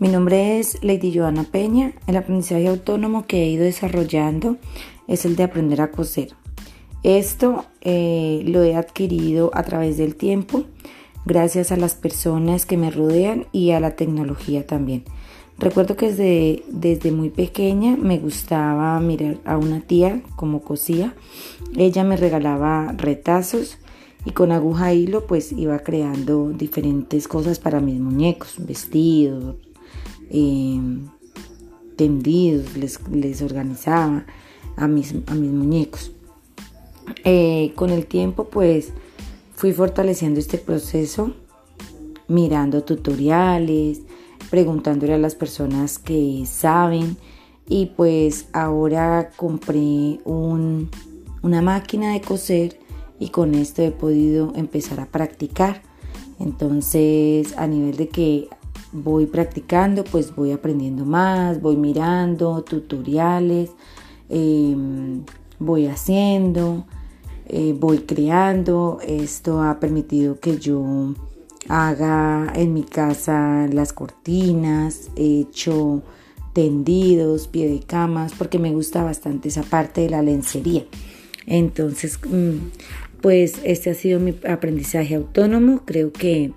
Mi nombre es Lady Joana Peña. El aprendizaje autónomo que he ido desarrollando es el de aprender a coser. Esto eh, lo he adquirido a través del tiempo, gracias a las personas que me rodean y a la tecnología también. Recuerdo que desde, desde muy pequeña me gustaba mirar a una tía como cosía. Ella me regalaba retazos y con aguja e hilo pues iba creando diferentes cosas para mis muñecos, vestidos, Em, tendidos, les, organizaba a mis, a mis muñecos. Eh, con el tiempo pues fui fortaleciendo este proceso mirando tutoriales, preguntándole a las personas que saben y pues ahora compré un, una máquina de coser y con esto he podido empezar a practicar. Entonces a nivel de que voy practicando, pues voy aprendiendo más, voy mirando tutoriales, em, voy haciendo, eh, voy creando. Esto ha permitido que yo haga en mi casa las cortinas, he hecho tendidos, pie de camas, porque me gusta bastante esa parte de la lencería. Entonces, mm, pues este ha sido mi aprendizaje autónomo. Creo que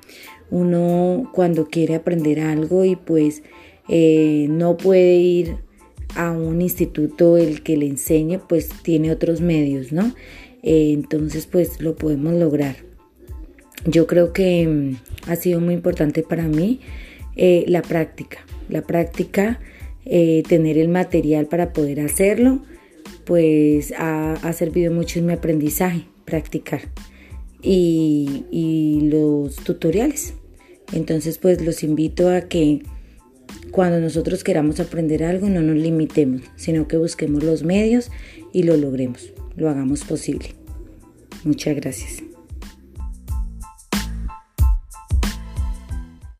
uno cuando quiere aprender algo y pues eh, no puede ir a un instituto el que le enseñe, pues tiene otros medios, ¿no? Eh, entonces pues lo podemos lograr. Yo creo que mm, ha sido muy importante para mí eh, la práctica, la práctica, tener el material para poder hacerlo, pues ha, servido mucho en mi aprendizaje, practicar. Y, los tutoriales. Entonces, pues los invito a que cuando nosotros queramos aprender algo no nos limitemos, sino que busquemos los medios y lo logremos, lo hagamos posible. Muchas gracias.